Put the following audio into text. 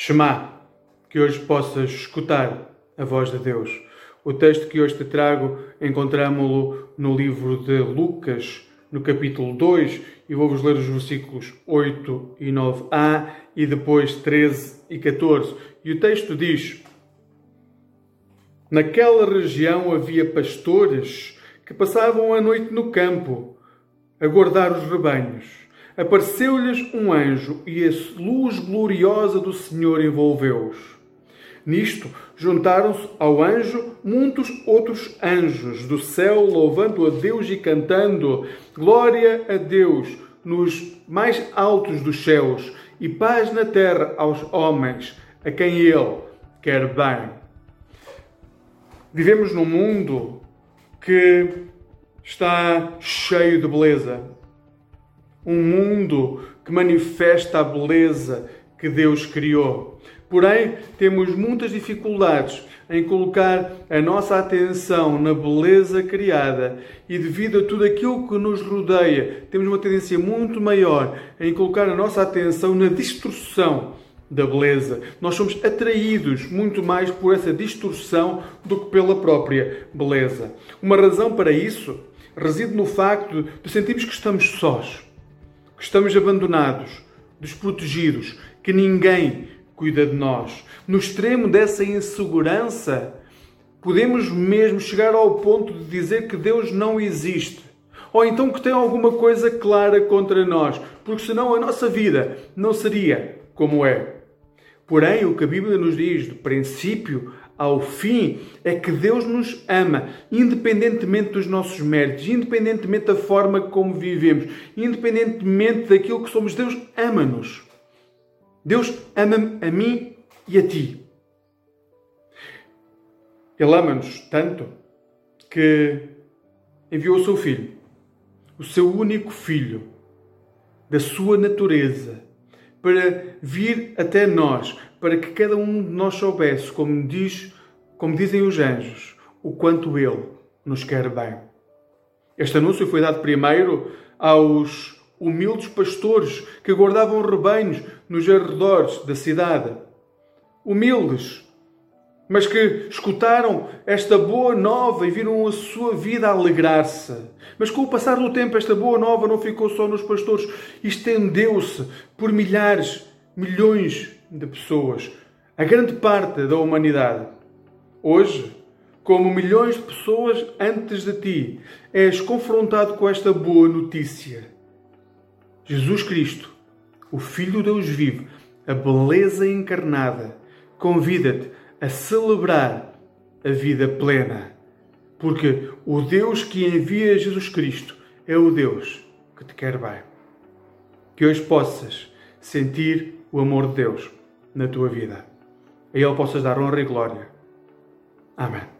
Shema, que hoje possas escutar a voz de Deus. O texto que hoje te trago encontramos-lo no livro de Lucas, no capítulo 2, e vou-vos ler os versículos 8 e 9a e depois 13 e 14. E o texto diz: Naquela região havia pastores que passavam a noite no campo a guardar os rebanhos. Apareceu-lhes um anjo e a luz gloriosa do Senhor envolveu-os. Nisto juntaram-se ao anjo muitos outros anjos do céu, louvando a Deus e cantando: Glória a Deus nos mais altos dos céus e paz na terra aos homens, a quem Ele quer bem. Vivemos num mundo que está cheio de beleza. Um mundo que manifesta a beleza que Deus criou. Porém, temos muitas dificuldades em colocar a nossa atenção na beleza criada e devido a tudo aquilo que nos rodeia, temos uma tendência muito maior em colocar a nossa atenção na distorção da beleza. Nós somos atraídos muito mais por essa distorção do que pela própria beleza. Uma razão para isso reside no facto de sentirmos que estamos sós, que estamos abandonados, desprotegidos, que ninguém cuida de nós. No extremo dessa insegurança, podemos mesmo chegar ao ponto de dizer que Deus não existe. Ou então que tem alguma coisa clara contra nós, porque senão a nossa vida não seria como é. Porém, o que a Bíblia nos diz, do princípio ao fim, é que Deus nos ama, independentemente dos nossos méritos, independentemente da forma como vivemos, independentemente daquilo que somos. Deus ama-nos. Deus ama-me a mim e a ti. Ele ama-nos tanto que enviou o seu filho, o seu único filho, da sua natureza para vir até nós, para que cada um de nós soubesse, como diz, como dizem os anjos, o quanto ele nos quer bem. Este anúncio foi dado primeiro aos humildes pastores que guardavam rebanhos nos arredores da cidade. Humildes, mas que escutaram esta boa nova e viram a sua vida alegrar-se. Mas com o passar do tempo, esta boa nova não ficou só nos pastores, estendeu-se por milhares, milhões de pessoas, a grande parte da humanidade. Hoje, como milhões de pessoas antes de ti, és confrontado com esta boa notícia. Jesus Cristo, o Filho de Deus vivo, a beleza encarnada, convida-te a celebrar a vida plena. Porque o Deus que envia Jesus Cristo é o Deus que te quer bem. Que hoje possas sentir o amor de Deus na tua vida. A Ele possas dar honra e glória. Amen.